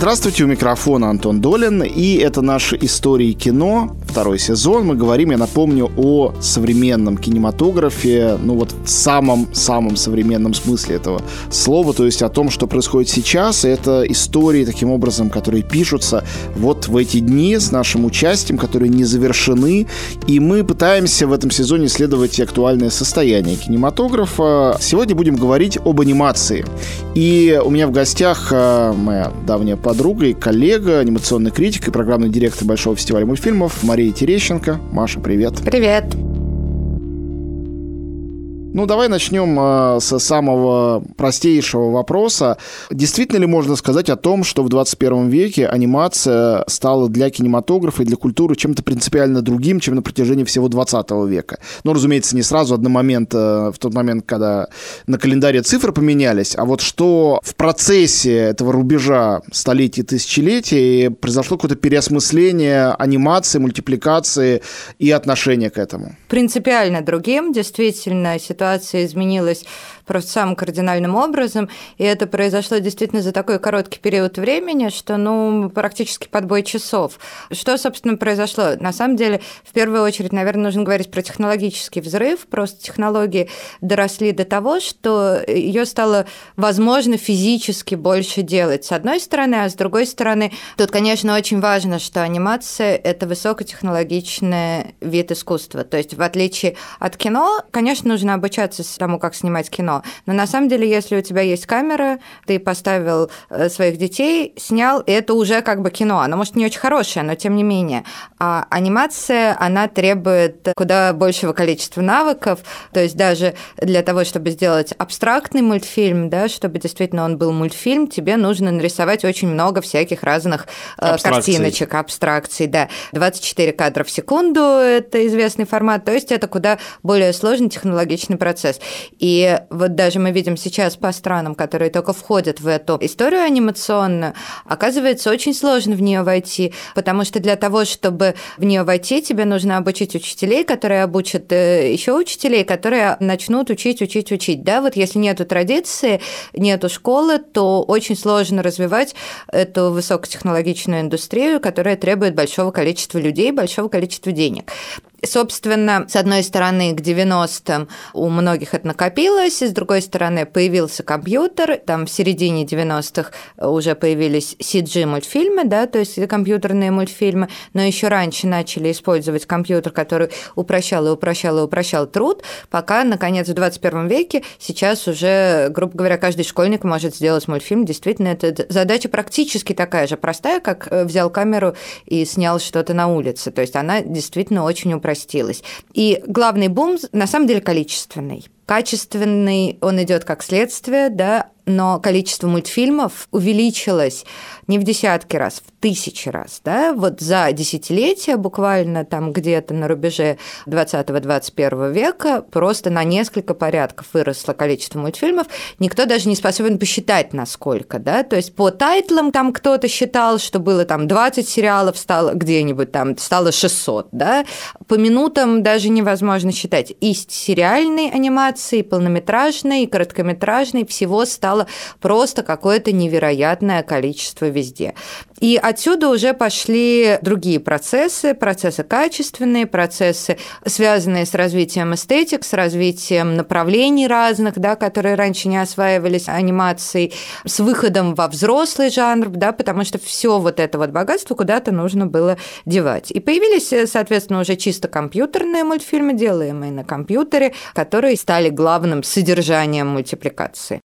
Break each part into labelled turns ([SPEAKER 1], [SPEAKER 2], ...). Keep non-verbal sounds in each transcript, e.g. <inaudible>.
[SPEAKER 1] Здравствуйте, у микрофона Антон Долин, и это наши истории кино, второй сезон. Мы говорим, я напомню, о современном кинематографе, ну вот в самом-самом современном смысле этого слова, то есть о том, что происходит сейчас. И это истории, таким образом, которые пишутся вот в эти дни с нашим участием, которые не завершены, и мы пытаемся в этом сезоне исследовать актуальное состояние кинематографа. Сегодня будем говорить об анимации. И у меня в гостях э, моя давняя подруга и коллега, анимационный критик и программный директор Большого фестиваля мультфильмов Мария Терещенко. Маша, привет.
[SPEAKER 2] Привет.
[SPEAKER 1] Ну, давай начнем э, с самого простейшего вопроса. Действительно ли можно сказать о том, что в 21 веке анимация стала для кинематографа и для культуры чем-то принципиально другим, чем на протяжении всего 20 века? Ну, разумеется, не сразу, одномоментно, в тот момент, когда на календаре цифры поменялись, а вот что в процессе этого рубежа столетий, тысячелетий произошло какое-то переосмысление анимации, мультипликации и отношения к этому?
[SPEAKER 2] Принципиально другим, действительно, ситуация ситуация изменилась просто самым кардинальным образом, и это произошло действительно за такой короткий период времени, что, ну, практически подбой часов. Что, собственно, произошло? На самом деле, в первую очередь, наверное, нужно говорить про технологический взрыв, просто технологии доросли до того, что ее стало возможно физически больше делать, с одной стороны, а с другой стороны, тут, конечно, очень важно, что анимация – это высокотехнологичный вид искусства, то есть в отличие от кино, конечно, нужно обучаться тому, как снимать кино, но на самом деле, если у тебя есть камера, ты поставил э, своих детей, снял, и это уже как бы кино. Оно, может, не очень хорошее, но тем не менее. А анимация, она требует куда большего количества навыков, то есть даже для того, чтобы сделать абстрактный мультфильм, да, чтобы действительно он был мультфильм, тебе нужно нарисовать очень много всяких разных э, Абстракций. картиночек, абстракций, да. 24 кадра в секунду – это известный формат, то есть это куда более сложный технологичный процесс. И вот даже мы видим сейчас по странам, которые только входят в эту историю анимационную, оказывается, очень сложно в нее войти, потому что для того, чтобы в нее войти, тебе нужно обучить учителей, которые обучат э, еще учителей, которые начнут учить, учить, учить. Да, вот если нету традиции, нету школы, то очень сложно развивать эту высокотехнологичную индустрию, которая требует большого количества людей, большого количества денег. Собственно, с одной стороны, к 90-м у многих это накопилось, и с другой стороны, появился компьютер, там в середине 90-х уже появились CG-мультфильмы, да, то есть компьютерные мультфильмы, но еще раньше начали использовать компьютер, который упрощал и упрощал и упрощал труд, пока, наконец, в 21 веке сейчас уже, грубо говоря, каждый школьник может сделать мультфильм. Действительно, это задача практически такая же простая, как э, взял камеру и снял что-то на улице. То есть она действительно очень упрощена упростилось. И главный бум на самом деле количественный. Качественный он идет как следствие, да, но количество мультфильмов увеличилось не в десятки раз, в тысячи раз. Да? Вот за десятилетия, буквально там где-то на рубеже 20-21 века, просто на несколько порядков выросло количество мультфильмов. Никто даже не способен посчитать, насколько. Да? То есть по тайтлам там кто-то считал, что было там 20 сериалов, стало где-нибудь там, стало 600. Да? По минутам даже невозможно считать. И сериальной анимации, и полнометражной, и короткометражной всего стало стало просто какое-то невероятное количество везде. И отсюда уже пошли другие процессы, процессы качественные, процессы, связанные с развитием эстетик, с развитием направлений разных, да, которые раньше не осваивались анимацией, с выходом во взрослый жанр, да, потому что все вот это вот богатство куда-то нужно было девать. И появились, соответственно, уже чисто компьютерные мультфильмы, делаемые на компьютере, которые стали главным содержанием мультипликации.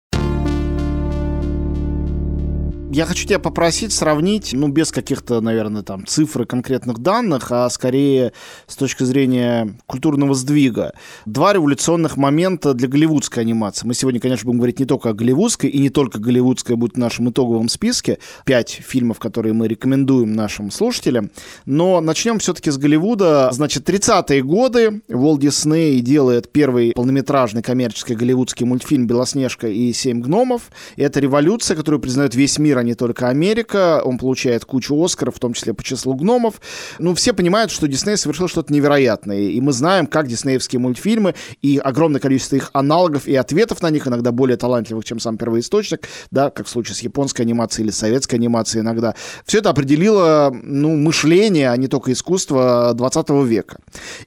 [SPEAKER 1] Я хочу тебя попросить сравнить, ну, без каких-то, наверное, там, цифр и конкретных данных, а скорее с точки зрения культурного сдвига. Два революционных момента для голливудской анимации. Мы сегодня, конечно, будем говорить не только о голливудской, и не только голливудская будет в нашем итоговом списке. Пять фильмов, которые мы рекомендуем нашим слушателям. Но начнем все-таки с Голливуда. Значит, 30-е годы Уолт Дисней делает первый полнометражный коммерческий голливудский мультфильм «Белоснежка и семь гномов». Это революция, которую признает весь мир не только Америка. Он получает кучу Оскаров, в том числе по числу гномов. Ну, все понимают, что Дисней совершил что-то невероятное. И мы знаем, как диснеевские мультфильмы и огромное количество их аналогов и ответов на них, иногда более талантливых, чем сам первоисточник, да, как в случае с японской анимацией или советской анимацией иногда. Все это определило, ну, мышление, а не только искусство 20 века.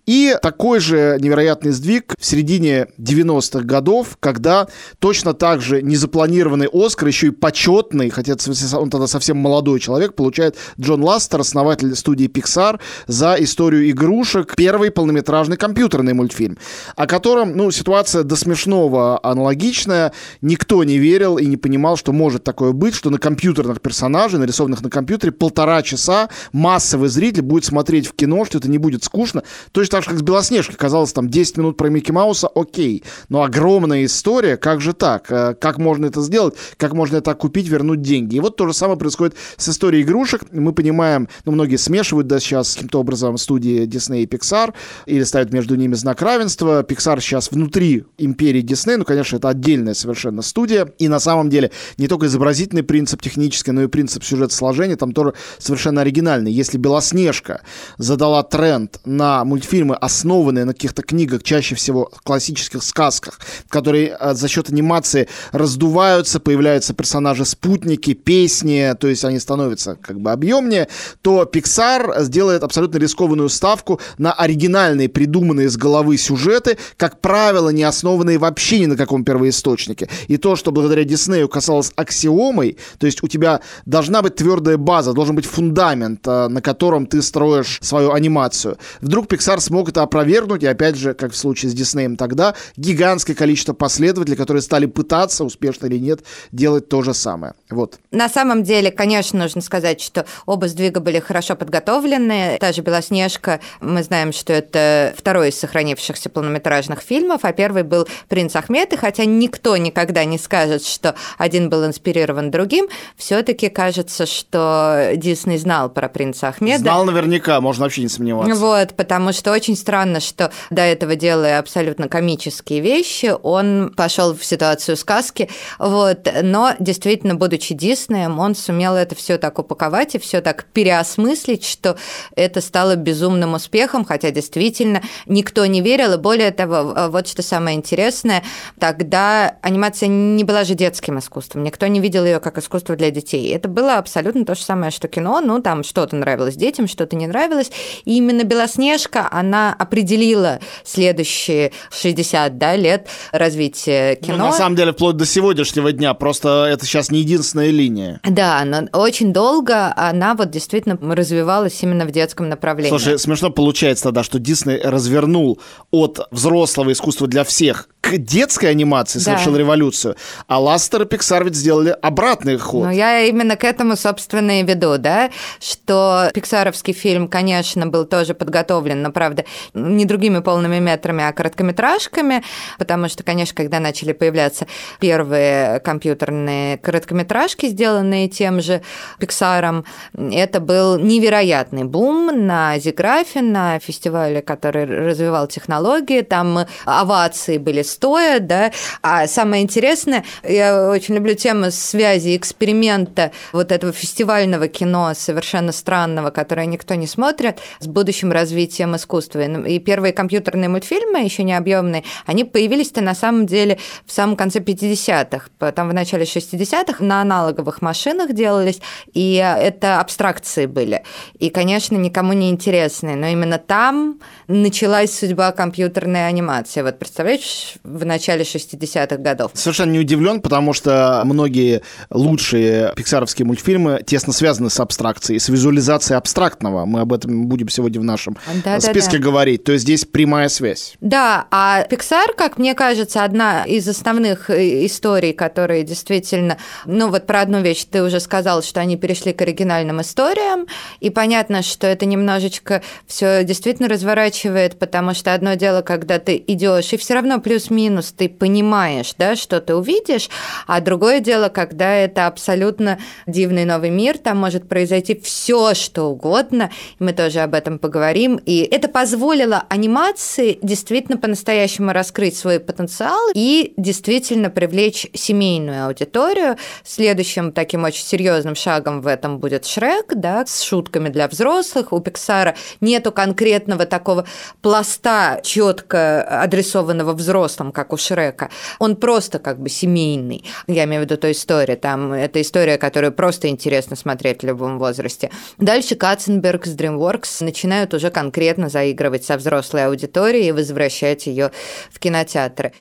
[SPEAKER 1] И такой же невероятный сдвиг в середине 90-х годов, когда точно так же незапланированный Оскар, еще и почетный, хотя он тогда совсем молодой человек, получает Джон Ластер, основатель студии Pixar, за историю игрушек, первый полнометражный компьютерный мультфильм, о котором, ну, ситуация до смешного аналогичная. Никто не верил и не понимал, что может такое быть, что на компьютерных персонажей, нарисованных на компьютере, полтора часа массовый зритель будет смотреть в кино, что это не будет скучно. Точно так же, как с Белоснежкой. Казалось, там 10 минут про Микки Мауса, окей. Но огромная история, как же так? Э, как можно это сделать? Как можно это купить, вернуть деньги? И вот то же самое происходит с историей игрушек. Мы понимаем, ну, многие смешивают да, сейчас каким-то образом студии Disney и Pixar, или ставят между ними знак равенства. Pixar сейчас внутри империи Disney, ну, конечно, это отдельная совершенно студия. И на самом деле не только изобразительный принцип технический, но и принцип сюжета сложения там тоже совершенно оригинальный. Если Белоснежка задала тренд на мультфильмы, основанные на каких-то книгах, чаще всего классических сказках, которые э, за счет анимации раздуваются, появляются персонажи-спутники, песни, то есть они становятся как бы объемнее, то Pixar сделает абсолютно рискованную ставку на оригинальные, придуманные из головы сюжеты, как правило, не основанные вообще ни на каком первоисточнике. И то, что благодаря Диснею касалось аксиомой, то есть у тебя должна быть твердая база, должен быть фундамент, э, на котором ты строишь свою анимацию. Вдруг Pixar смог это опровергнуть, и опять же, как в случае с Диснеем тогда, гигантское количество последователей, которые стали пытаться, успешно или нет, делать то же самое. Вот.
[SPEAKER 2] На самом деле, конечно, нужно сказать, что оба сдвига были хорошо подготовлены. Та же «Белоснежка», мы знаем, что это второй из сохранившихся полнометражных фильмов, а первый был «Принц Ахмед», и хотя никто никогда не скажет, что один был инспирирован другим, все таки кажется, что Дисней знал про «Принца Ахмеда».
[SPEAKER 1] Знал наверняка, можно вообще не сомневаться.
[SPEAKER 2] Вот, потому что очень странно, что до этого делая абсолютно комические вещи, он пошел в ситуацию сказки, вот, но действительно, будучи Диснеем, он сумел это все так упаковать и все так переосмыслить, что это стало безумным успехом, хотя действительно никто не верил, и более того, вот что самое интересное, тогда анимация не была же детским искусством, никто не видел ее как искусство для детей. Это было абсолютно то же самое, что кино, ну, там что-то нравилось детям, что-то не нравилось, и именно «Белоснежка», она определила следующие 60 да, лет развития ну, кино.
[SPEAKER 1] Ну, на самом деле, вплоть до сегодняшнего дня, просто это сейчас не единственная линия.
[SPEAKER 2] Да, но очень долго она вот действительно развивалась именно в детском направлении.
[SPEAKER 1] Слушай, смешно получается тогда, что Дисней развернул от взрослого искусства для всех к детской анимации, совершил да. революцию, а Ластер и Пиксар ведь сделали обратный ход.
[SPEAKER 2] Ну, я именно к этому, собственно, и веду, да, что пиксаровский фильм, конечно, был тоже подготовлен, но, правда, не другими полными метрами, а короткометражками, потому что, конечно, когда начали появляться первые компьютерные короткометражки, сделанные тем же Пиксаром, это был невероятный бум на Зиграфе, на фестивале, который развивал технологии, там овации были стоя, да, а самое интересное, я очень люблю тему связи эксперимента вот этого фестивального кино, совершенно странного, которое никто не смотрит, с будущим развитием искусства. И первые компьютерные мультфильмы, еще не объемные, они появились-то на самом деле в самом конце 50-х, потом в начале 60-х на аналоговых машинах делались, и это абстракции были. И, конечно, никому не интересные, но именно там началась судьба компьютерной анимации. Вот представляешь, в начале 60-х годов.
[SPEAKER 1] Совершенно не удивлен, потому что многие лучшие пиксаровские мультфильмы тесно связаны с абстракцией, с визуализацией абстрактного. Мы об этом будем сегодня в нашем да, списке да, да. говорить. То есть здесь прямая связь.
[SPEAKER 2] Да, а Pixar, как мне кажется, одна из основных э, историй, которые действительно... Ну вот про одну вещь ты уже сказал, что они перешли к оригинальным историям, и понятно, что это немножечко все действительно разворачивает, потому что одно дело, когда ты идешь, и все равно плюс плюс-минус ты понимаешь, да, что ты увидишь, а другое дело, когда это абсолютно дивный новый мир, там может произойти все, что угодно, и мы тоже об этом поговорим, и это позволило анимации действительно по-настоящему раскрыть свой потенциал и действительно привлечь семейную аудиторию. Следующим таким очень серьезным шагом в этом будет Шрек, да, с шутками для взрослых. У Пиксара нету конкретного такого пласта четко адресованного взрослым, как у Шрека. Он просто как бы семейный. Я имею в виду ту историю. Там это история, которую просто интересно смотреть в любом возрасте. Дальше Катценберг с DreamWorks начинают уже конкретно заигрывать со взрослой аудиторией и возвращать ее в кинотеатры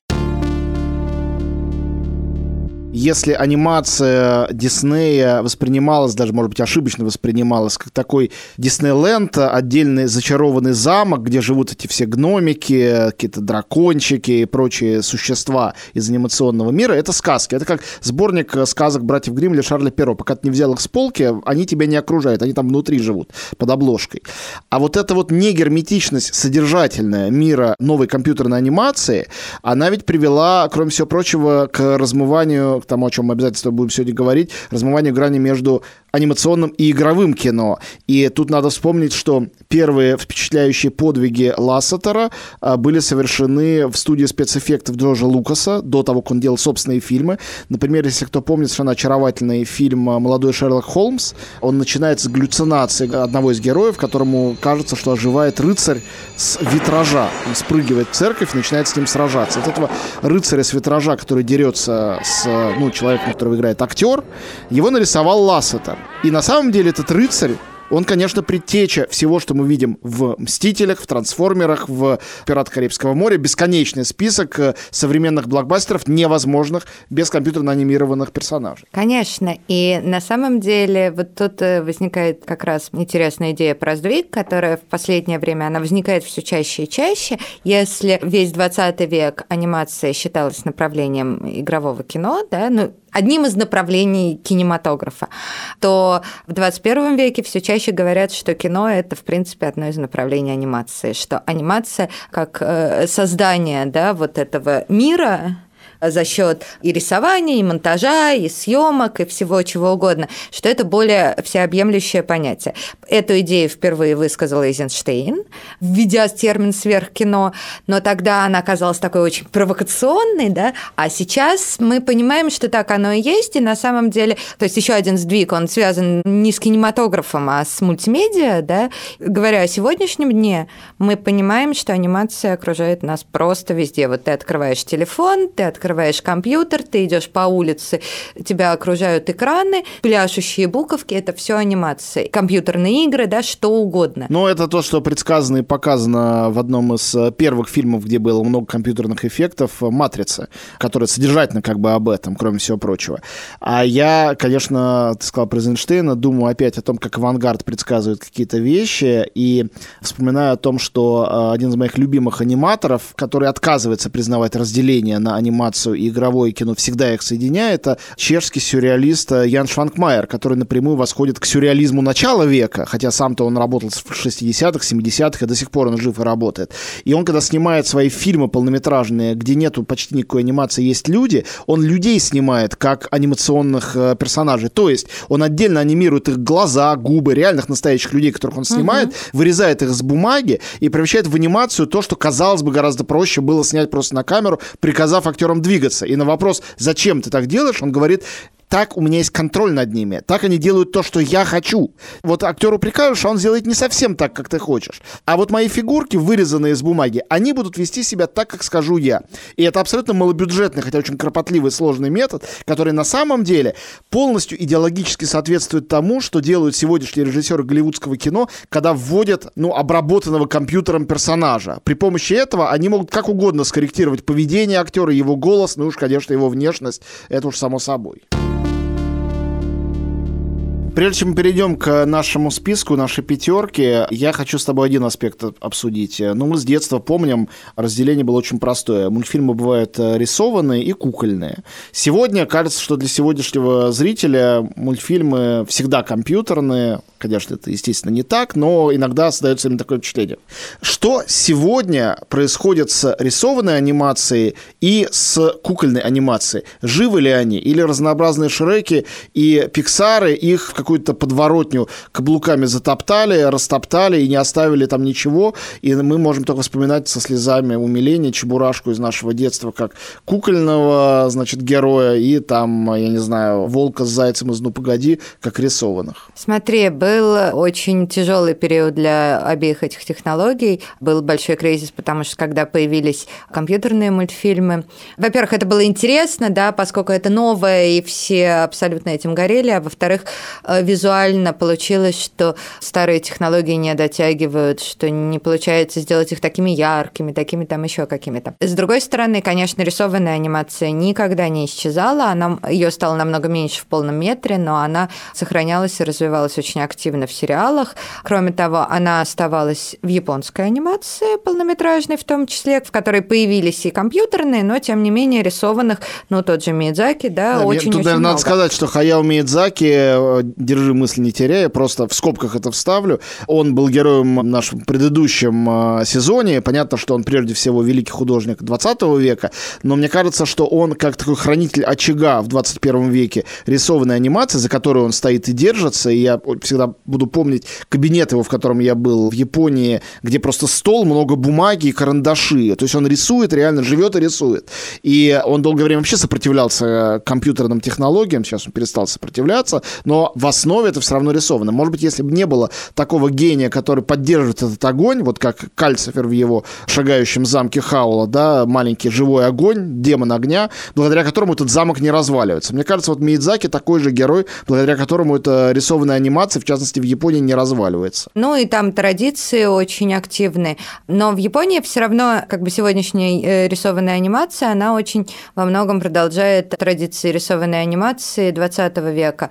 [SPEAKER 1] если анимация Диснея воспринималась, даже, может быть, ошибочно воспринималась, как такой Диснейленд, отдельный зачарованный замок, где живут эти все гномики, какие-то дракончики и прочие существа из анимационного мира, это сказки. Это как сборник сказок братьев Гримм или Шарля Перо. Пока ты не взял их с полки, они тебя не окружают, они там внутри живут, под обложкой. А вот эта вот негерметичность содержательная мира новой компьютерной анимации, она ведь привела, кроме всего прочего, к размыванию тому, о чем мы обязательно будем сегодня говорить, размывание грани между анимационным и игровым кино. И тут надо вспомнить, что первые впечатляющие подвиги Лассетера а, были совершены в студии спецэффектов Джорджа Лукаса до того, как он делал собственные фильмы. Например, если кто помнит совершенно очаровательный фильм «Молодой Шерлок Холмс», он начинается с галлюцинации одного из героев, которому кажется, что оживает рыцарь с витража. Он спрыгивает в церковь и начинает с ним сражаться. От этого рыцаря с витража, который дерется с ну, человеком, которого играет актер, его нарисовал Лассетер. И на самом деле этот рыцарь он, конечно, предтеча всего, что мы видим в «Мстителях», в «Трансформерах», в «Пиратах Карибского моря». Бесконечный список э, современных блокбастеров, невозможных без компьютерно анимированных персонажей.
[SPEAKER 2] Конечно. И на самом деле вот тут э, возникает как раз интересная идея про сдвиг, которая в последнее время она возникает все чаще и чаще. Если весь 20 век анимация считалась направлением игрового кино, да, ну, одним из направлений кинематографа, то в 21 веке все чаще говорят, что кино – это, в принципе, одно из направлений анимации, что анимация как э, создание да, вот этого мира, за счет и рисования, и монтажа, и съемок, и всего чего угодно, что это более всеобъемлющее понятие. Эту идею впервые высказал Эйзенштейн, введя термин сверхкино, но тогда она оказалась такой очень провокационной, да, а сейчас мы понимаем, что так оно и есть, и на самом деле, то есть еще один сдвиг, он связан не с кинематографом, а с мультимедиа, да, говоря о сегодняшнем дне, мы понимаем, что анимация окружает нас просто везде. Вот ты открываешь телефон, ты открываешь открываешь компьютер, ты идешь по улице, тебя окружают экраны, пляшущие буковки, это все анимации. Компьютерные игры, да, что угодно.
[SPEAKER 1] Но это то, что предсказано и показано в одном из э, первых фильмов, где было много компьютерных эффектов, «Матрица», которая содержательно как бы об этом, кроме всего прочего. А я, конечно, ты сказал про Эйнштейна, думаю опять о том, как авангард предсказывает какие-то вещи, и вспоминаю о том, что э, один из моих любимых аниматоров, который отказывается признавать разделение на анимацию анимацию и игровое кино всегда их соединяет, это чешский сюрреалист э, Ян Шванкмайер, который напрямую восходит к сюрреализму начала века, хотя сам-то он работал в 60-х, 70-х, и до сих пор он жив и работает. И он, когда снимает свои фильмы полнометражные, где нету почти никакой анимации, есть люди, он людей снимает как анимационных э, персонажей. То есть он отдельно анимирует их глаза, губы, реальных настоящих людей, которых он снимает, угу. вырезает их с бумаги и превращает в анимацию то, что, казалось бы, гораздо проще было снять просто на камеру, приказав актерам двигаться. И на вопрос, зачем ты так делаешь, он говорит, так у меня есть контроль над ними, так они делают то, что я хочу. Вот актеру прикажешь, а он сделает не совсем так, как ты хочешь. А вот мои фигурки, вырезанные из бумаги, они будут вести себя так, как скажу я. И это абсолютно малобюджетный, хотя очень кропотливый, сложный метод, который на самом деле полностью идеологически соответствует тому, что делают сегодняшние режиссеры голливудского кино, когда вводят, ну, обработанного компьютером персонажа. При помощи этого они могут как угодно скорректировать поведение актера, его голос, ну уж, конечно, его внешность. Это уж само собой. Прежде чем мы перейдем к нашему списку, нашей пятерке, я хочу с тобой один аспект обсудить. Ну, мы с детства помним, разделение было очень простое. Мультфильмы бывают э, рисованные и кукольные. Сегодня кажется, что для сегодняшнего зрителя мультфильмы всегда компьютерные. Конечно, это, естественно, не так, но иногда создается именно такое впечатление. Что сегодня происходит с рисованной анимацией и с кукольной анимацией? Живы ли они? Или разнообразные Шреки и Пиксары их в какую-то подворотню каблуками затоптали, растоптали и не оставили там ничего. И мы можем только вспоминать со слезами умиления Чебурашку из нашего детства как кукольного, значит, героя и там, я не знаю, волка с зайцем из «Ну, погоди», как рисованных.
[SPEAKER 2] Смотри, был очень тяжелый период для обеих этих технологий. Был большой кризис, потому что когда появились компьютерные мультфильмы, во-первых, это было интересно, да, поскольку это новое, и все абсолютно этим горели, а во-вторых, Э, визуально получилось, что старые технологии не дотягивают, что не получается сделать их такими яркими, такими там еще какими-то. С другой стороны, конечно, рисованная анимация никогда не исчезала, она, ее стало намного меньше в полном метре, но она сохранялась и развивалась очень активно в сериалах. Кроме того, она оставалась в японской анимации полнометражной в том числе, в которой появились и компьютерные, но тем не менее рисованных, ну тот же Миядзаки, да,
[SPEAKER 1] да
[SPEAKER 2] очень-очень
[SPEAKER 1] Тут, наверное,
[SPEAKER 2] много.
[SPEAKER 1] надо сказать, что Хаяо Миядзаки э, держи мысли не теряя, просто в скобках это вставлю. Он был героем в нашем предыдущем э, сезоне. Понятно, что он прежде всего великий художник 20 века, но мне кажется, что он как такой хранитель очага в 21 веке рисованной анимации, за которую он стоит и держится. И я всегда буду помнить кабинет его, в котором я был в Японии, где просто стол, много бумаги и карандаши. То есть он рисует, реально живет и рисует. И он долгое время вообще сопротивлялся компьютерным технологиям, сейчас он перестал сопротивляться, но в основе это все равно рисовано. Может быть, если бы не было такого гения, который поддерживает этот огонь, вот как Кальцифер в его шагающем замке Хаула, да, маленький живой огонь, демон огня, благодаря которому этот замок не разваливается. Мне кажется, вот Миядзаки такой же герой, благодаря которому эта рисованная анимация, в частности, в Японии не разваливается.
[SPEAKER 2] Ну и там традиции очень активные. Но в Японии все равно, как бы сегодняшняя э, рисованная анимация, она очень во многом продолжает традиции рисованной анимации 20 века.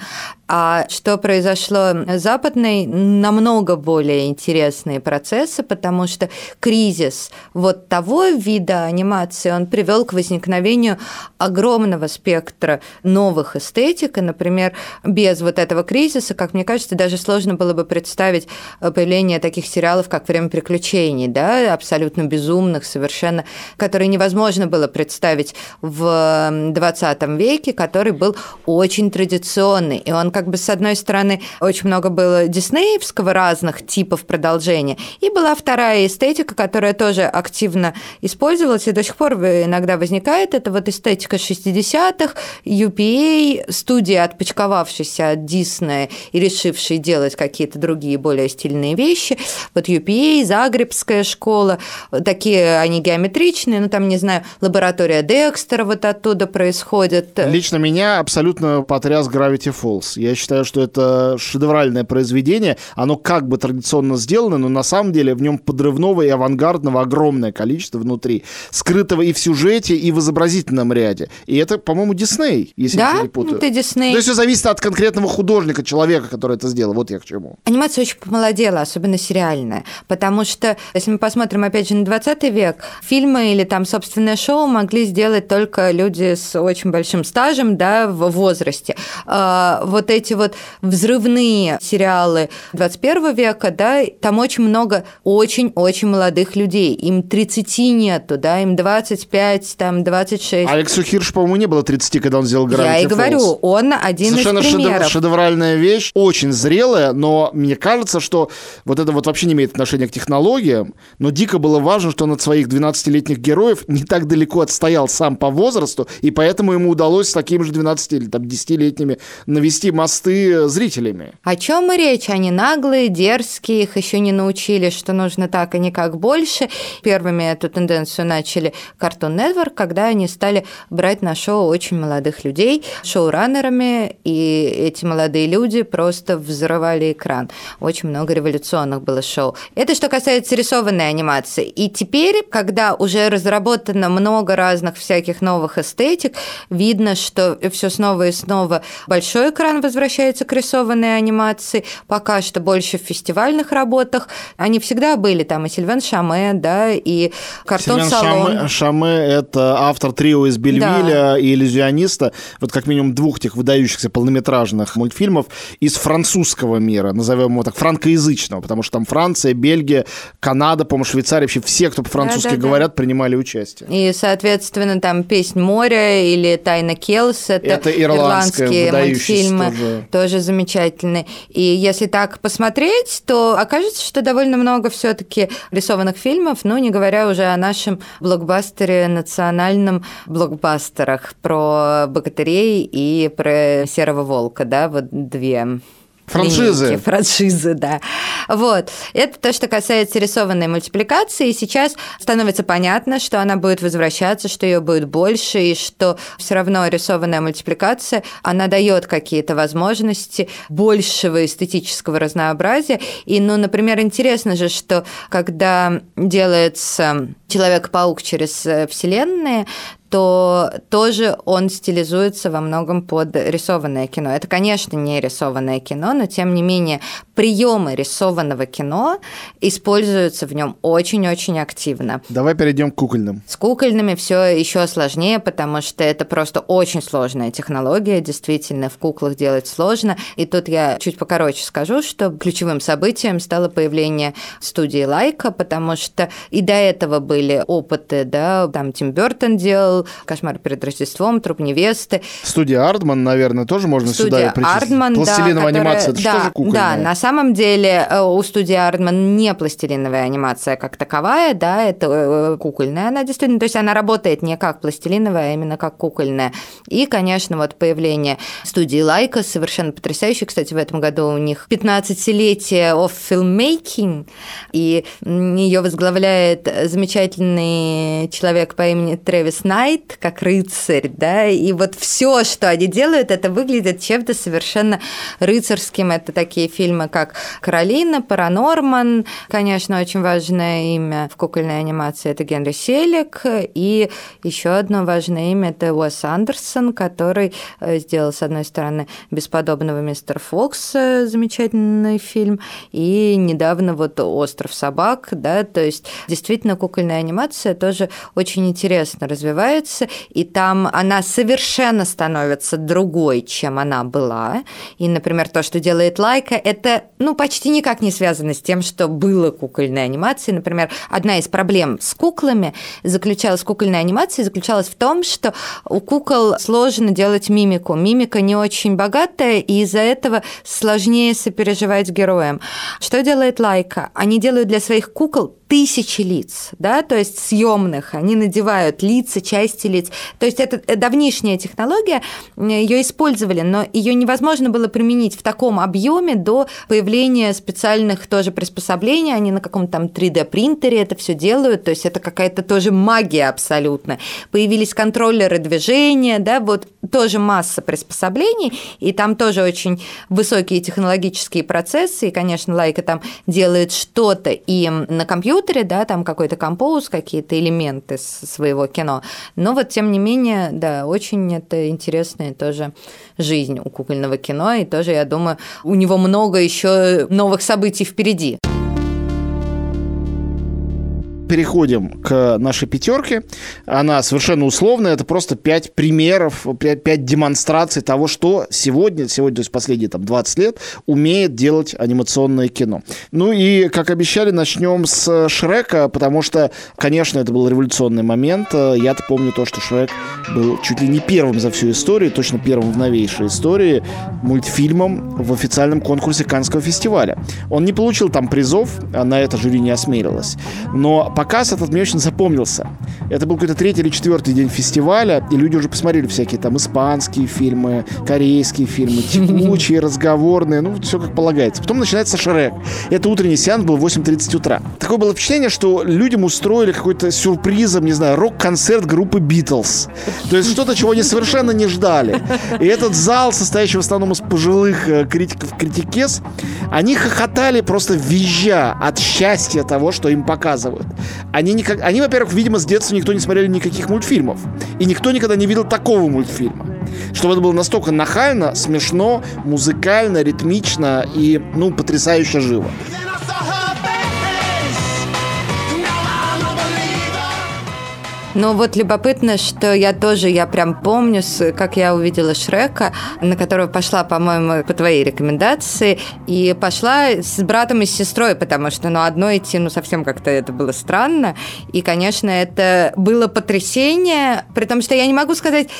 [SPEAKER 2] А что произошло. Западной, намного более интересные процессы, потому что кризис вот того вида анимации, он привел к возникновению огромного спектра новых эстетик, и, например, без вот этого кризиса, как мне кажется, даже сложно было бы представить появление таких сериалов, как «Время приключений», да, абсолютно безумных совершенно, которые невозможно было представить в 20 веке, который был очень традиционный, и он как бы с одной стороны очень много было диснеевского разных типов продолжения, и была вторая эстетика, которая тоже активно использовалась и до сих пор иногда возникает, это вот эстетика 60-х, UPA, студия, отпочковавшаяся от Диснея и решившие делать какие-то другие более стильные вещи. Вот UPA, Загребская школа, такие они геометричные, ну там, не знаю, лаборатория Декстера вот оттуда происходит.
[SPEAKER 1] Лично меня абсолютно потряс Gravity Falls. Я считаю, что это шедевральное произведение. Оно как бы традиционно сделано, но на самом деле в нем подрывного и авангардного огромное количество внутри. Скрытого и в сюжете, и в изобразительном ряде. И это, по-моему, Дисней, если
[SPEAKER 2] да?
[SPEAKER 1] я не путаю.
[SPEAKER 2] это Дисней.
[SPEAKER 1] То есть все зависит от конкретного художника, человека, который это сделал. Вот я к чему.
[SPEAKER 2] Анимация очень помолодела, особенно сериальная. Потому что, если мы посмотрим, опять же, на 20 век, фильмы или там собственное шоу могли сделать только люди с очень большим стажем, да, в возрасте. А вот эти вот взрывные сериалы 21 века, да, там очень много очень-очень молодых людей. Им 30 нету, да, им 25, там, 26.
[SPEAKER 1] Алексу Хирш, по-моему, не было 30, когда он сделал Gravity
[SPEAKER 2] Я и
[SPEAKER 1] Falls.
[SPEAKER 2] говорю, он один
[SPEAKER 1] Совершенно
[SPEAKER 2] из примеров.
[SPEAKER 1] шедев- шедевральная вещь, очень зрелая, но мне кажется, что вот это вот вообще не имеет отношения к технологиям, но дико было важно, что он от своих 12-летних героев не так далеко отстоял сам по возрасту, и поэтому ему удалось с такими же 12 или там 10-летними навести мосты зрителями.
[SPEAKER 2] О чем и речь? Они наглые, дерзкие, их еще не научили, что нужно так и никак больше. Первыми эту тенденцию начали Cartoon Network, когда они стали брать на шоу очень молодых людей шоураннерами, и эти молодые люди просто взрывали экран. Очень много революционных было шоу. Это что касается рисованной анимации. И теперь, когда уже разработано много разных всяких новых эстетик, видно, что все снова и снова большой экран возвращается возвращается к рисованной анимации, пока что больше в фестивальных работах. Они всегда были, там и Сильвен Шаме, да, и Картон
[SPEAKER 1] Сильвен
[SPEAKER 2] Салон.
[SPEAKER 1] Шаме, Шаме – это автор трио из Бельвиля
[SPEAKER 2] Да.
[SPEAKER 1] и иллюзиониста, вот как минимум двух тех выдающихся полнометражных мультфильмов из французского мира, назовем его так, франкоязычного, потому что там Франция, Бельгия, Канада, по-моему, Швейцария, вообще все, кто по-французски
[SPEAKER 2] Да-да-да.
[SPEAKER 1] говорят, принимали участие.
[SPEAKER 2] И, соответственно, там «Песнь моря» или «Тайна Келс» — это,
[SPEAKER 1] Это
[SPEAKER 2] ирландские мультфильмы,
[SPEAKER 1] тоже.
[SPEAKER 2] тоже замечательные. И если так посмотреть, то окажется, что довольно много все таки рисованных фильмов, ну, не говоря уже о нашем блокбастере, национальном блокбастерах про богатырей и про серого волка, да, вот две
[SPEAKER 1] Франшизы.
[SPEAKER 2] линейки, франшизы, да. Вот. Это то, что касается рисованной мультипликации. Сейчас становится понятно, что она будет возвращаться, что ее будет больше, и что все равно рисованная мультипликация, она дает какие-то возможности большего эстетического разнообразия. И, ну, например, интересно же, что когда делается Человек-паук через э, вселенные, то тоже он стилизуется во многом под рисованное кино. Это, конечно, не рисованное кино, но тем не менее приемы рисованного кино используются в нем очень-очень активно.
[SPEAKER 1] Давай перейдем к кукольным.
[SPEAKER 2] С кукольными все еще сложнее, потому что это просто очень сложная технология, действительно, в куклах делать сложно. И тут я чуть покороче скажу, что ключевым событием стало появление студии Лайка, потому что и до этого были опыты, да, там Тим Бертон делал «Кошмар перед Рождеством», «Труп невесты»,
[SPEAKER 1] Студия Ардман, наверное, тоже можно сюда
[SPEAKER 2] Студия
[SPEAKER 1] и причислить.
[SPEAKER 2] Ардман, да,
[SPEAKER 1] Пластилиновая
[SPEAKER 2] которая-
[SPEAKER 1] анимация, это
[SPEAKER 2] да,
[SPEAKER 1] же кукольное?
[SPEAKER 2] Да, на самом деле э, у студии Ардман не пластилиновая анимация как таковая, да, это э, кукольная она действительно, то есть она работает не как пластилиновая, а именно как кукольная. И, конечно, вот появление студии Лайка совершенно потрясающей. Кстати, в этом году у них 15-летие of filmmaking, и ее возглавляет замечательный человек по имени Трэвис Найт, как рыцарь, да, и вот все, что они делают, это выглядит чем-то совершенно рыцарским. Это такие фильмы, как «Каролина», «Паранорман», конечно, очень важное имя в кукольной анимации – это Генри Селик, и еще одно важное имя – это Уэс Андерсон, который э, сделал, с одной стороны, «Бесподобного мистера Фокса», замечательный фильм, и недавно вот «Остров собак», да, то есть действительно кукольная анимация тоже очень интересно развивается, и там она совершенно становится другой, чем она была. И, например, то, что делает Лайка, это ну, почти никак не связано с тем, что было кукольной анимацией. Например, одна из проблем с куклами заключалась, кукольной анимацией заключалась в том, что у кукол сложно делать мимику. Мимика не очень богатая, и из-за этого сложнее сопереживать героям. Что делает Лайка? Они делают для своих кукол тысячи лиц, да, то есть съемных, они надевают лица, части лиц. То есть это давнишняя технология, ее использовали, но ее невозможно было применить в таком объеме до появления специальных тоже приспособлений, они на каком-то там 3D принтере это все делают, то есть это какая-то тоже магия абсолютно. Появились контроллеры движения, да, вот тоже масса приспособлений, и там тоже очень высокие технологические процессы, и, конечно, Лайка там делает что-то и на компьютере, да, там какой-то компоуз, какие-то элементы своего кино, но вот тем не менее, да, очень это интересная тоже жизнь у кукольного кино, и тоже, я думаю, у него много еще новых событий впереди
[SPEAKER 1] переходим к нашей пятерке. Она совершенно условная, это просто пять примеров, пять, демонстраций того, что сегодня, сегодня, то есть последние там 20 лет, умеет делать анимационное кино. Ну и, как обещали, начнем с Шрека, потому что, конечно, это был революционный момент. Я-то помню то, что Шрек был чуть ли не первым за всю историю, точно первым в новейшей истории мультфильмом в официальном конкурсе Каннского фестиваля. Он не получил там призов, а на это жюри не осмелилось. Но показ этот мне очень запомнился. Это был какой-то третий или четвертый день фестиваля, и люди уже посмотрели всякие там испанские фильмы, корейские фильмы, <laughs> текучие, разговорные, ну, все как полагается. Потом начинается Шрек. Это утренний сеанс был в 8.30 утра. Такое было впечатление, что людям устроили какой-то сюрпризом, не знаю, рок-концерт группы Битлз. То есть что-то, чего они совершенно не ждали. И этот зал, состоящий в основном из пожилых э, критиков критикес, они хохотали просто визжа от счастья того, что им показывают. Они, никак... они, во-первых, видимо, с детства никто не смотрели никаких мультфильмов. И никто никогда не видел такого мультфильма. Чтобы это было настолько нахально, смешно, музыкально, ритмично и, ну, потрясающе живо.
[SPEAKER 2] Но вот любопытно, что я тоже, я прям помню, как я увидела Шрека, на которого пошла, по-моему, по твоей рекомендации, и пошла с братом и с сестрой, потому что, ну, одной идти, ну, совсем как-то это было странно. И, конечно, это было потрясение, при том, что я не могу сказать,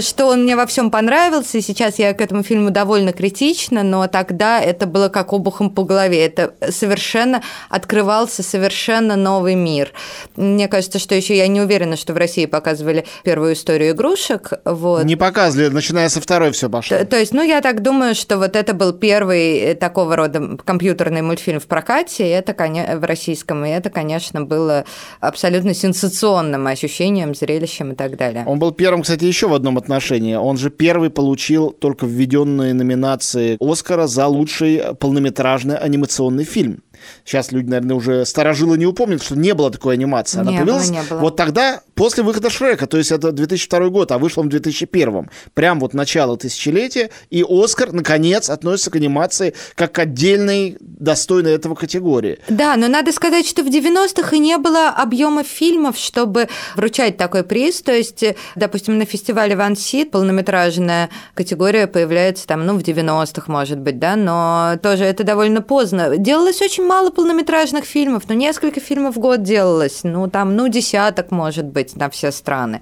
[SPEAKER 2] что он мне во всем понравился, и сейчас я к этому фильму довольно критична, но тогда это было как обухом по голове. Это совершенно открывался совершенно новый мир. Мне кажется, что еще я не уверена, что в России показывали первую историю игрушек. Вот.
[SPEAKER 1] Не показывали, начиная со второй все пошло.
[SPEAKER 2] То, то есть, ну, я так думаю, что вот это был первый э, такого рода компьютерный мультфильм в прокате, и это, конечно, в российском, и это, конечно, было абсолютно сенсационным ощущением, зрелищем и так далее.
[SPEAKER 1] Он был первым, кстати, еще в одном отношении. Он же первый получил только введенные номинации Оскара за лучший полнометражный анимационный фильм. Сейчас люди, наверное, уже старожилы не упомнят, что не было такой анимации. Она
[SPEAKER 2] не
[SPEAKER 1] появилась
[SPEAKER 2] было, не было.
[SPEAKER 1] вот тогда, после выхода Шрека, то есть это 2002 год, а вышло в 2001. Прям вот начало тысячелетия, и Оскар, наконец, относится к анимации как к отдельной, достойной этого категории.
[SPEAKER 2] Да, но надо сказать, что в 90-х и не было объема фильмов, чтобы вручать такой приз. То есть, допустим, на фестивале Ван Сит полнометражная категория появляется там, ну, в 90-х, может быть, да, но тоже это довольно поздно. Делалось очень мало полнометражных фильмов, но несколько фильмов в год делалось, ну, там, ну, десяток, может быть, на все страны.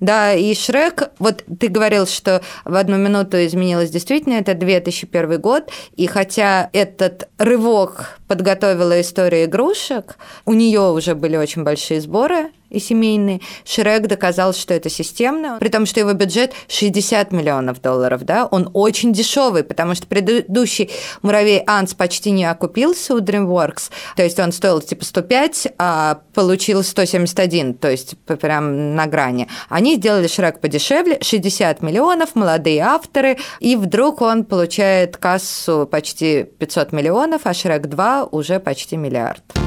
[SPEAKER 2] Да, и Шрек, вот ты говорил, что в одну минуту изменилось действительно, это 2001 год, и хотя этот рывок подготовила история игрушек, у нее уже были очень большие сборы, и семейные. Шрек доказал, что это системно, при том, что его бюджет 60 миллионов долларов, да, он очень дешевый, потому что предыдущий муравей Анс почти не окупился у DreamWorks, то есть он стоил типа 105, а получил 171, то есть прям на грани. Они сделали Шрек подешевле, 60 миллионов, молодые авторы, и вдруг он получает кассу почти 500 миллионов, а Шрек 2 уже почти миллиард.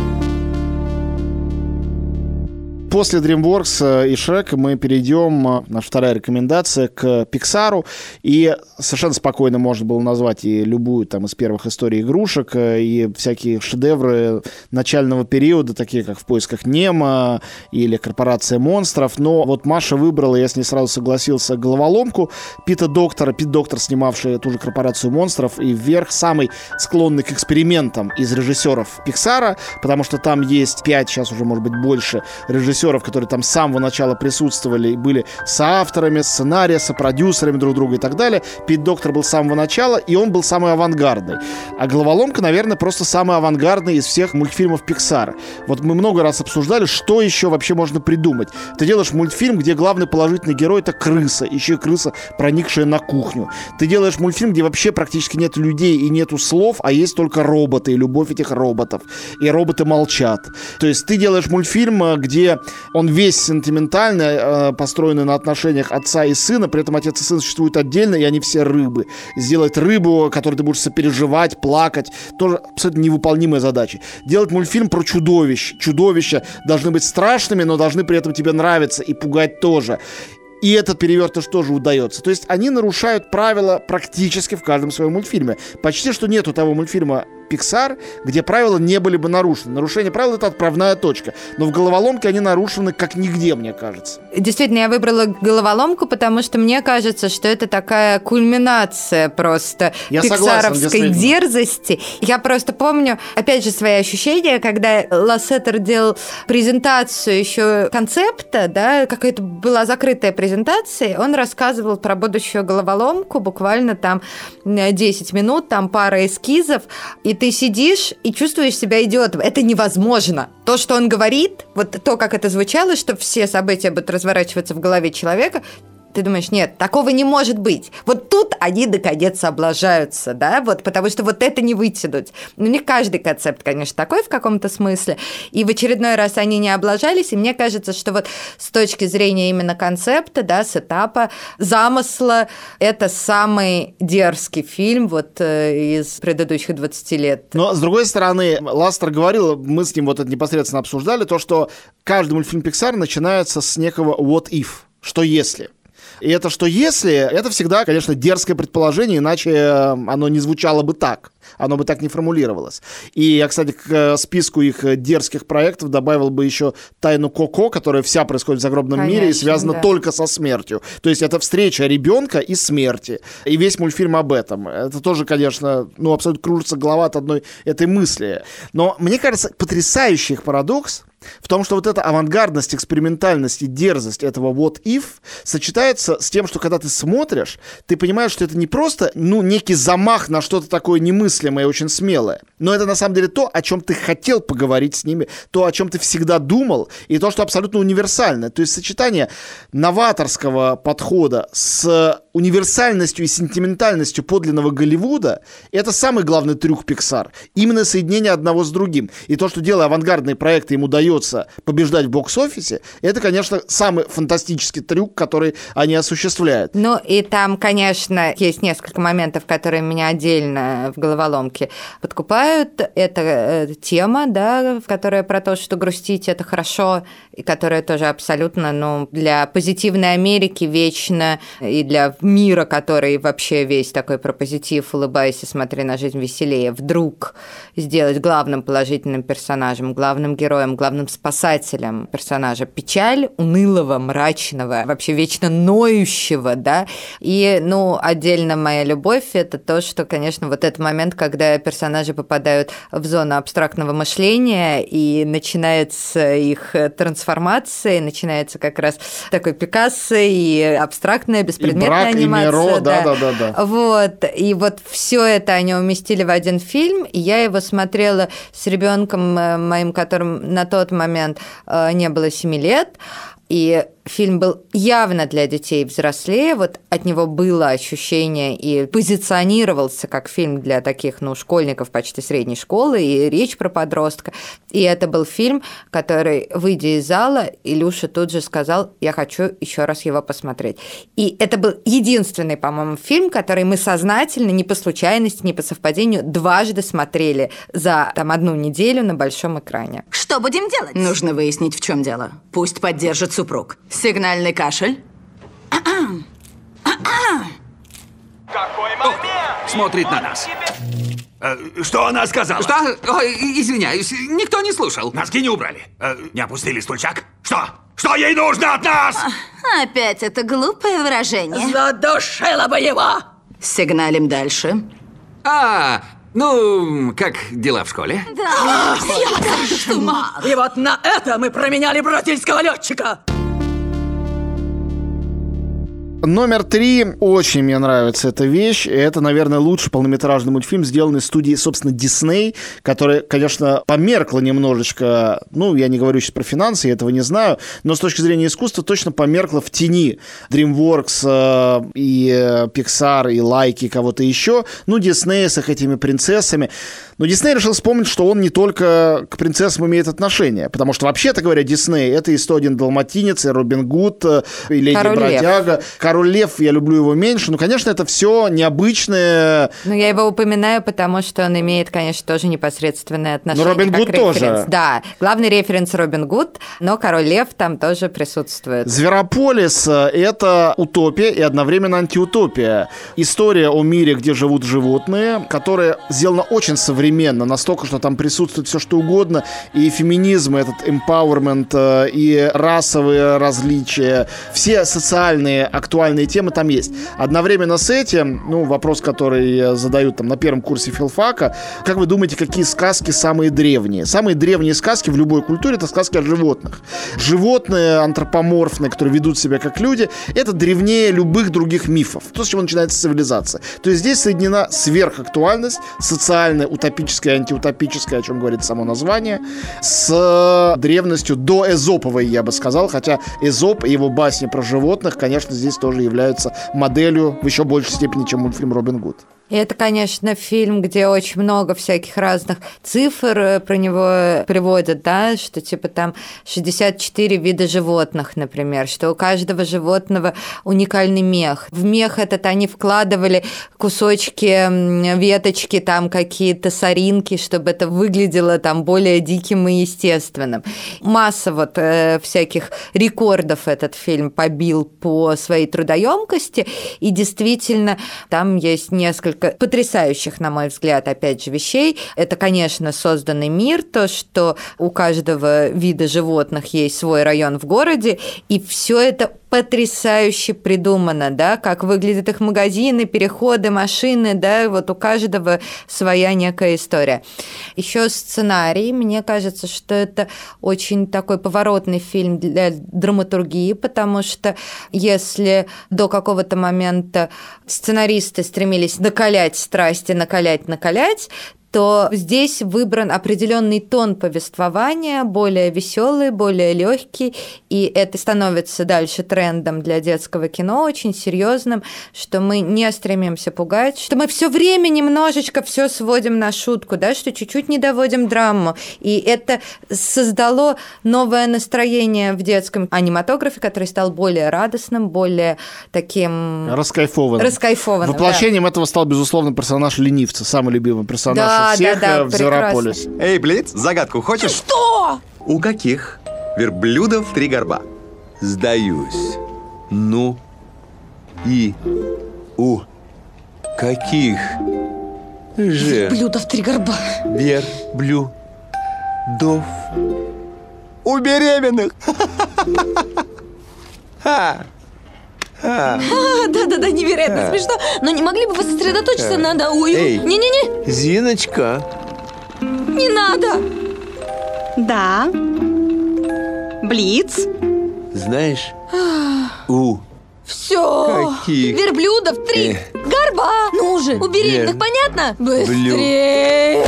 [SPEAKER 1] После DreamWorks э, и Shrek мы перейдем, э, наша вторая рекомендация, к Pixar. И совершенно спокойно можно было назвать и любую там из первых историй игрушек, э, и всякие шедевры начального периода, такие как «В поисках Немо» или «Корпорация монстров». Но вот Маша выбрала, я с ней сразу согласился, головоломку Пита Доктора. Пит Доктор, снимавший ту же «Корпорацию монстров», и вверх самый склонный к экспериментам из режиссеров Пиксара, потому что там есть пять, сейчас уже, может быть, больше режиссеров режиссеров, которые там с самого начала присутствовали и были соавторами сценария, сопродюсерами друг друга и так далее. Пит Доктор был с самого начала, и он был самый авангардный. А «Головоломка», наверное, просто самый авангардный из всех мультфильмов Пиксара. Вот мы много раз обсуждали, что еще вообще можно придумать. Ты делаешь мультфильм, где главный положительный герой — это крыса, еще и крыса, проникшая на кухню. Ты делаешь мультфильм, где вообще практически нет людей и нету слов, а есть только роботы и любовь этих роботов. И роботы молчат. То есть ты делаешь мультфильм, где он весь сентиментальный, э, построенный на отношениях отца и сына, при этом отец и сын существуют отдельно, и они все рыбы. Сделать рыбу, которой ты будешь сопереживать, плакать, тоже абсолютно невыполнимая задача. Делать мультфильм про чудовищ. Чудовища должны быть страшными, но должны при этом тебе нравиться и пугать тоже. И этот перевертыш тоже удается. То есть они нарушают правила практически в каждом своем мультфильме. Почти что нету того мультфильма Pixar, где правила не были бы нарушены. Нарушение правил — это отправная точка. Но в головоломке они нарушены как нигде, мне кажется.
[SPEAKER 2] Действительно, я выбрала головоломку, потому что мне кажется, что это такая кульминация просто я пиксаровской согласен, дерзости. Я просто помню, опять же, свои ощущения, когда Лассетер делал презентацию еще концепта, да, какая-то была закрытая презентация, он рассказывал про будущую головоломку, буквально там 10 минут, там пара эскизов, и ты сидишь и чувствуешь себя идиотом. Это невозможно. То, что он говорит, вот то, как это звучало, что все события будут разворачиваться в голове человека, ты думаешь, нет, такого не может быть. Вот тут они наконец облажаются, да, вот, потому что вот это не вытянуть. Ну, не каждый концепт, конечно, такой в каком-то смысле. И в очередной раз они не облажались, и мне кажется, что вот с точки зрения именно концепта, да, с этапа, замысла, это самый дерзкий фильм вот э, из предыдущих 20 лет.
[SPEAKER 1] Но, с другой стороны, Ластер говорил, мы с ним вот это непосредственно обсуждали, то, что каждый мультфильм Pixar начинается с некого what if, что если. И это что если, это всегда, конечно, дерзкое предположение, иначе э, оно не звучало бы так оно бы так не формулировалось. И я, кстати, к э, списку их э, дерзких проектов добавил бы еще «Тайну Коко», которая вся происходит в загробном Конечно, мире и связана да. только со смертью. То есть это встреча ребенка и смерти. И весь мультфильм об этом. Это тоже, конечно, ну, абсолютно кружится голова от одной этой мысли. Но мне кажется, потрясающий их парадокс в том, что вот эта авангардность, экспериментальность и дерзость этого what if сочетается с тем, что когда ты смотришь, ты понимаешь, что это не просто, ну, некий замах на что-то такое немыслимое и очень смелое, но это на самом деле то, о чем ты хотел поговорить с ними, то, о чем ты всегда думал, и то, что абсолютно универсально. То есть сочетание новаторского подхода с универсальностью и сентиментальностью подлинного Голливуда – это самый главный трюк Pixar. Именно соединение одного с другим. И то, что делая авангардные проекты, ему удается побеждать в бокс-офисе, это, конечно, самый фантастический трюк, который они осуществляют.
[SPEAKER 2] Ну и там, конечно, есть несколько моментов, которые меня отдельно в головоломке подкупают. Это э, тема, да, которая про то, что грустить – это хорошо, и которая тоже абсолютно, ну, для позитивной Америки вечно, и для мира, который вообще весь такой про позитив, улыбайся, смотри на жизнь веселее, вдруг сделать главным положительным персонажем, главным героем, главным спасателем персонажа печаль унылого, мрачного, вообще вечно ноющего, да, и, ну, отдельно моя любовь – это то, что, конечно, вот этот момент, когда персонажи попадают в зону абстрактного мышления, и начинается их трансформация, начинается как раз такой Пикассо и абстрактная, беспредметная
[SPEAKER 1] и
[SPEAKER 2] анимация.
[SPEAKER 1] Миро, да. Да, да,
[SPEAKER 2] да, Вот. И вот все это они уместили в один фильм. И я его смотрела с ребенком э, моим, которым на тот момент э, не было 7 лет. И фильм был явно для детей взрослее, вот от него было ощущение и позиционировался как фильм для таких, ну, школьников почти средней школы, и речь про подростка. И это был фильм, который, выйдя из зала, Илюша тут же сказал, я хочу еще раз его посмотреть. И это был единственный, по-моему, фильм, который мы сознательно, не по случайности, не по совпадению, дважды смотрели за там одну неделю на большом экране.
[SPEAKER 3] Что будем делать?
[SPEAKER 4] Нужно выяснить, в чем дело. Пусть поддержит супруг. Сигнальный кашель.
[SPEAKER 5] Какой момент!
[SPEAKER 6] Смотрит на нас.
[SPEAKER 5] Э, Что она сказала?
[SPEAKER 6] Что? Ой, извиняюсь, никто не слушал.
[SPEAKER 5] Носки не убрали? Э, Не опустили стульчак? Что? Что ей нужно от нас?
[SPEAKER 3] Опять это глупое выражение.
[SPEAKER 4] Задушила бы его! Сигналим дальше.
[SPEAKER 6] А, ну, как дела в школе?
[SPEAKER 4] И вот на это мы променяли бразильского летчика!
[SPEAKER 1] Номер три. Очень мне нравится эта вещь. Это, наверное, лучший полнометражный мультфильм, сделанный студией, собственно, Дисней, которая, конечно, померкла немножечко. Ну, я не говорю сейчас про финансы, я этого не знаю, но с точки зрения искусства точно померкла в тени DreamWorks э, и Pixar, и Лайки, и кого-то еще. Ну, Дисней с их этими принцессами. Но Дисней решил вспомнить, что он не только к принцессам имеет отношение, потому что, вообще-то говоря, Дисней — это и 101 Далматинец, и Робин Гуд, э, и Леди Бродяга.
[SPEAKER 2] Лев.
[SPEAKER 1] Король Лев, я люблю его меньше. Ну, конечно, это все необычное.
[SPEAKER 2] Ну, я его упоминаю, потому что он имеет, конечно, тоже непосредственное отношение.
[SPEAKER 1] Ну, Робин Гуд тоже.
[SPEAKER 2] Да, главный референс Робин Гуд, но Король Лев там тоже присутствует.
[SPEAKER 1] Зверополис — это утопия и одновременно антиутопия. История о мире, где живут животные, которая сделана очень современно, настолько, что там присутствует все что угодно, и феминизм, этот empowerment, э, и расовые различия, все социальные актуальные темы там есть. Одновременно с этим, ну, вопрос, который задают там на первом курсе филфака, как вы думаете, какие сказки самые древние? Самые древние сказки в любой культуре — это сказки о животных. Животные антропоморфные, которые ведут себя как люди, это древнее любых других мифов. То, с чего начинается цивилизация. То есть здесь соединена сверхактуальность, социальная, утопическая, антиутопическая, о чем говорит само название, с древностью до эзоповой, я бы сказал, хотя Эзоп и его басни про животных, конечно, здесь тоже являются моделью в еще большей степени, чем мультфильм Робин Гуд.
[SPEAKER 2] Это, конечно, фильм, где очень много всяких разных цифр э, про него приводят, да, что типа там 64 вида животных, например, что у каждого животного уникальный мех. В мех этот они вкладывали кусочки, веточки, там какие-то соринки, чтобы это выглядело там более диким и естественным. Масса вот э, всяких рекордов этот фильм побил по своей трудоемкости, и действительно там есть несколько несколько потрясающих, на мой взгляд, опять же, вещей. Это, конечно, созданный мир, то, что у каждого вида животных есть свой район в городе, и все это потрясающе придумано, да, как выглядят их магазины, переходы, машины, да, вот у каждого своя некая история. Еще сценарий, мне кажется, что это очень такой поворотный фильм для драматургии, потому что если до какого-то момента сценаристы стремились накалять страсти, накалять, накалять, то здесь выбран определенный тон повествования, более веселый, более легкий, и это становится дальше трендом для детского кино, очень серьезным, что мы не стремимся пугать, что мы все время немножечко все сводим на шутку, да, что чуть-чуть не доводим драму, и это создало новое настроение в детском аниматографе, который стал более радостным, более таким...
[SPEAKER 1] Раскайфованным.
[SPEAKER 2] Раскайфованным,
[SPEAKER 1] Воплощением
[SPEAKER 2] да.
[SPEAKER 1] этого стал, безусловно, персонаж ленивца, самый любимый персонаж да
[SPEAKER 2] да,
[SPEAKER 1] всех
[SPEAKER 2] да, да,
[SPEAKER 1] в Зверополис.
[SPEAKER 7] Эй, Блиц, загадку хочешь?
[SPEAKER 3] Что?
[SPEAKER 7] У каких верблюдов три горба? Сдаюсь. Ну и у каких же
[SPEAKER 3] Блюдов три горба.
[SPEAKER 7] верблюдов у беременных? <laughs> Ха!
[SPEAKER 3] Да-да-да, невероятно смешно. Но не могли бы вы сосредоточиться на даую?
[SPEAKER 7] Эй.
[SPEAKER 3] Не-не-не,
[SPEAKER 7] Зиночка,
[SPEAKER 3] не надо.
[SPEAKER 8] Да. Блиц.
[SPEAKER 7] знаешь, у
[SPEAKER 3] Все.
[SPEAKER 7] Каких?
[SPEAKER 3] Верблюдов три
[SPEAKER 7] Э.
[SPEAKER 3] горба. Ну же, у беременных,
[SPEAKER 7] Вер-
[SPEAKER 3] понятно? Быстрее.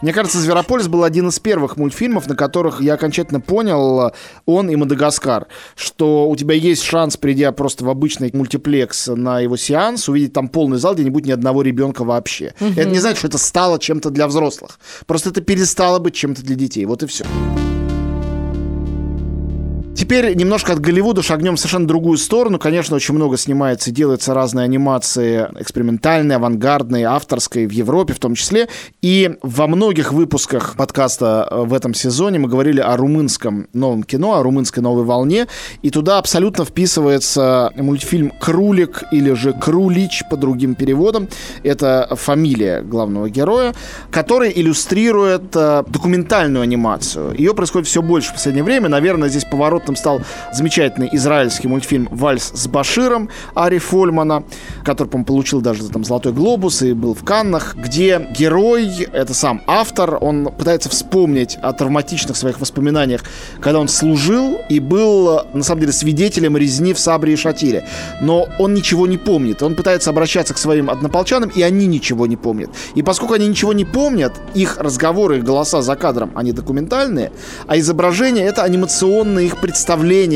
[SPEAKER 1] Мне кажется, «Зверополис» был один из первых мультфильмов, на которых я окончательно понял, он и «Мадагаскар», что у тебя есть шанс, придя просто в обычный мультиплекс на его сеанс, увидеть там полный зал, где не будет ни одного ребенка вообще. Это не значит, что это стало чем-то для взрослых. Просто это перестало быть чем-то для детей. Вот и все. Теперь немножко от Голливуда шагнем в совершенно другую сторону. Конечно, очень много снимается и делается разные анимации экспериментальные, авангардные, авторской в Европе в том числе. И во многих выпусках подкаста э, в этом сезоне мы говорили о румынском новом кино, о румынской новой волне. И туда абсолютно вписывается мультфильм «Крулик» или же «Крулич» по другим переводам. Это фамилия главного героя, который иллюстрирует э, документальную анимацию. Ее происходит все больше в последнее время. Наверное, здесь поворотным стал замечательный израильский мультфильм «Вальс с Баширом» Ари Фольмана, который, по-моему, получил даже там «Золотой глобус» и был в Каннах, где герой, это сам автор, он пытается вспомнить о травматичных своих воспоминаниях, когда он служил и был, на самом деле, свидетелем резни в Сабре и Шатире. Но он ничего не помнит. Он пытается обращаться к своим однополчанам, и они ничего не помнят. И поскольку они ничего не помнят, их разговоры, их голоса за кадром, они документальные, а изображение — это анимационные их представления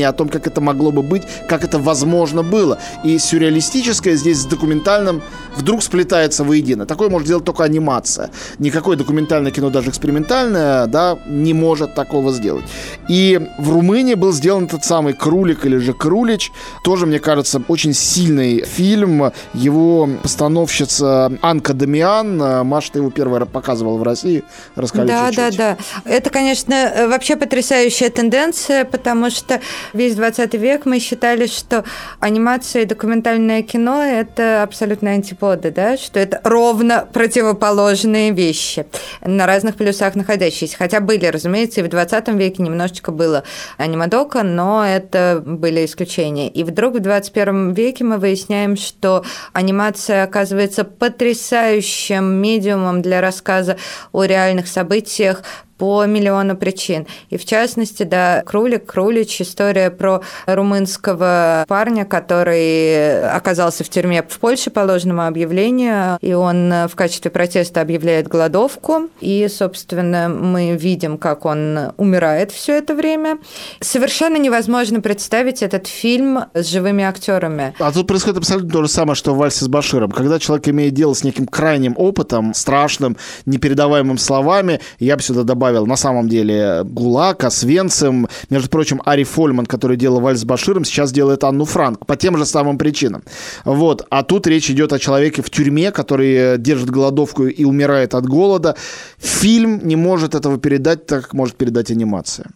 [SPEAKER 1] о том, как это могло бы быть, как это возможно было. И сюрреалистическое здесь с документальным вдруг сплетается воедино. Такое может делать только анимация. Никакое документальное кино, даже экспериментальное, да, не может такого сделать. И в Румынии был сделан тот самый Крулик или же Крулич. Тоже, мне кажется, очень сильный фильм. Его постановщица Анка Дамиан. Маша, ты его первый раз показывала в России. Расскажи
[SPEAKER 2] Да,
[SPEAKER 1] чуть-чуть.
[SPEAKER 2] да, да. Это, конечно, э, вообще потрясающая тенденция, потому что весь 20 век мы считали, что анимация и документальное кино – это абсолютно антиподы, да, что это ровно противоположные вещи, на разных плюсах находящиеся. Хотя были, разумеется, и в 20 веке немножечко было анимадока, но это были исключения. И вдруг в 21 веке мы выясняем, что анимация оказывается потрясающим медиумом для рассказа о реальных событиях, по миллиону причин. И в частности, да, Крулик, Крулич, история про румынского парня, который оказался в тюрьме в Польше по ложному объявлению, и он в качестве протеста объявляет голодовку, и, собственно, мы видим, как он умирает все это время. Совершенно невозможно представить этот фильм с живыми актерами.
[SPEAKER 1] А тут происходит абсолютно то же самое, что в «Вальсе с Баширом». Когда человек имеет дело с неким крайним опытом, страшным, непередаваемым словами, я бы сюда добавил, на самом деле, ГУЛАГ, Освенцим. Между прочим, Ари Фольман, который делал «Вальс с Баширом», сейчас делает Анну Франк по тем же самым причинам. Вот. А тут речь идет о человеке в тюрьме, который держит голодовку и умирает от голода. Фильм не может этого передать так, как может передать анимация.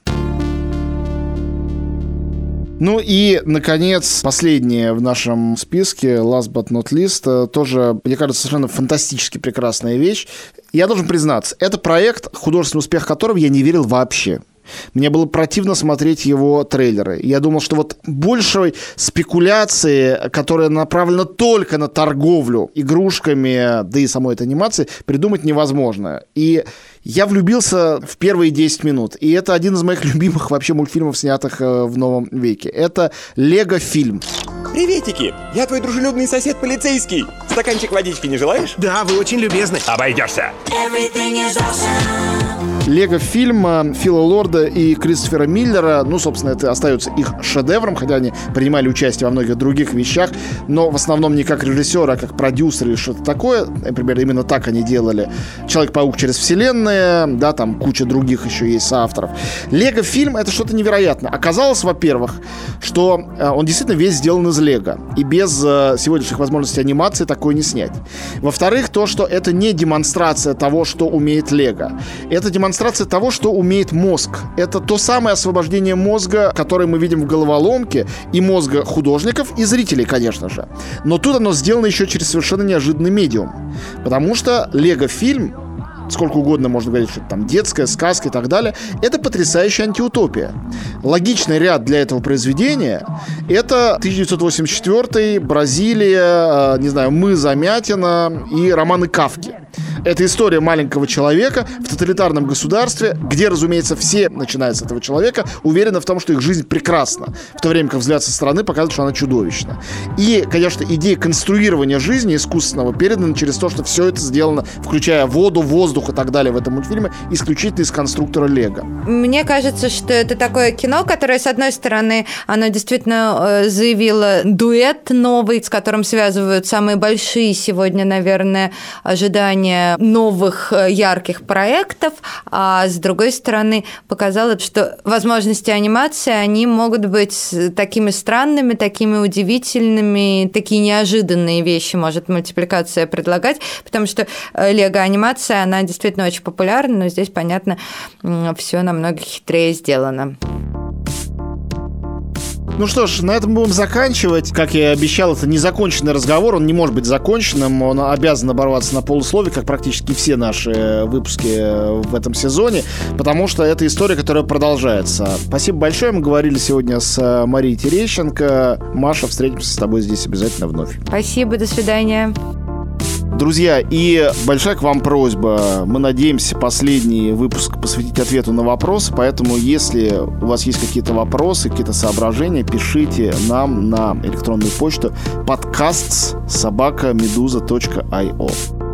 [SPEAKER 1] Ну и, наконец, последнее в нашем списке, last but not least, э, тоже, мне кажется, совершенно фантастически прекрасная вещь. Я должен признаться, это проект, художественный успех которого я не верил вообще. Мне было противно смотреть его трейлеры. Я думал, что вот большей спекуляции, которая направлена только на торговлю игрушками, да и самой этой анимации, придумать невозможно. И я влюбился в первые 10 минут. И это один из моих <laughs> любимых вообще мультфильмов, снятых э, в новом веке. Это Лего-фильм.
[SPEAKER 9] Приветики! Я твой дружелюбный сосед полицейский. Стаканчик водички не желаешь?
[SPEAKER 5] Да, вы очень любезны. Обойдешься.
[SPEAKER 1] Лего-фильм Фила Лорда и Кристофера Миллера. Ну, собственно, это остается их шедевром, хотя они принимали участие во многих других вещах, но в основном не как режиссеры, а как продюсеры или что-то такое. Например, именно так они делали «Человек-паук через вселенные», да, там куча других еще есть соавторов. Лего-фильм — это что-то невероятное. Оказалось, во-первых, что э, он действительно весь сделан из Лего, и без э, сегодняшних возможностей анимации такое не снять. Во-вторых, то, что это не демонстрация того, что умеет Лего. Это демонстрация демонстрация того, что умеет мозг. Это то самое освобождение мозга, которое мы видим в головоломке, и мозга художников, и зрителей, конечно же. Но тут оно сделано еще через совершенно неожиданный медиум. Потому что Лего-фильм сколько угодно можно говорить, что там детская, сказка и так далее, это потрясающая антиутопия. Логичный ряд для этого произведения это 1984 Бразилия, э, не знаю, мы Замятина и романы Кавки. Это история маленького человека в тоталитарном государстве, где, разумеется, все, начиная с этого человека, уверены в том, что их жизнь прекрасна, в то время как взгляд со стороны показывает, что она чудовищна. И, конечно, идея конструирования жизни искусственного передана через то, что все это сделано, включая воду, воздух и так далее в этом мультфильме, исключительно из конструктора Лего.
[SPEAKER 2] Мне кажется, что это такое кино, которое, с одной стороны, оно действительно э, заявило дуэт новый, с которым связывают самые большие сегодня, наверное, ожидания новых э, ярких проектов, а с другой стороны показала, что возможности анимации, они могут быть такими странными, такими удивительными, такие неожиданные вещи может мультипликация предлагать, потому что э, лего-анимация, она действительно очень популярна, но здесь, понятно, все намного хитрее сделано.
[SPEAKER 1] Ну что ж, на этом будем заканчивать. Как я и обещал, это незаконченный разговор, он не может быть законченным, он обязан оборваться на полусловие, как практически все наши выпуски в этом сезоне, потому что это история, которая продолжается. Спасибо большое, мы говорили сегодня с Марией Терещенко. Маша, встретимся с тобой здесь обязательно вновь.
[SPEAKER 2] Спасибо, до свидания.
[SPEAKER 1] Друзья, и большая к вам просьба. Мы надеемся последний выпуск посвятить ответу на вопросы, поэтому если у вас есть какие-то вопросы, какие-то соображения, пишите нам на электронную почту подкаст собака медуза.io.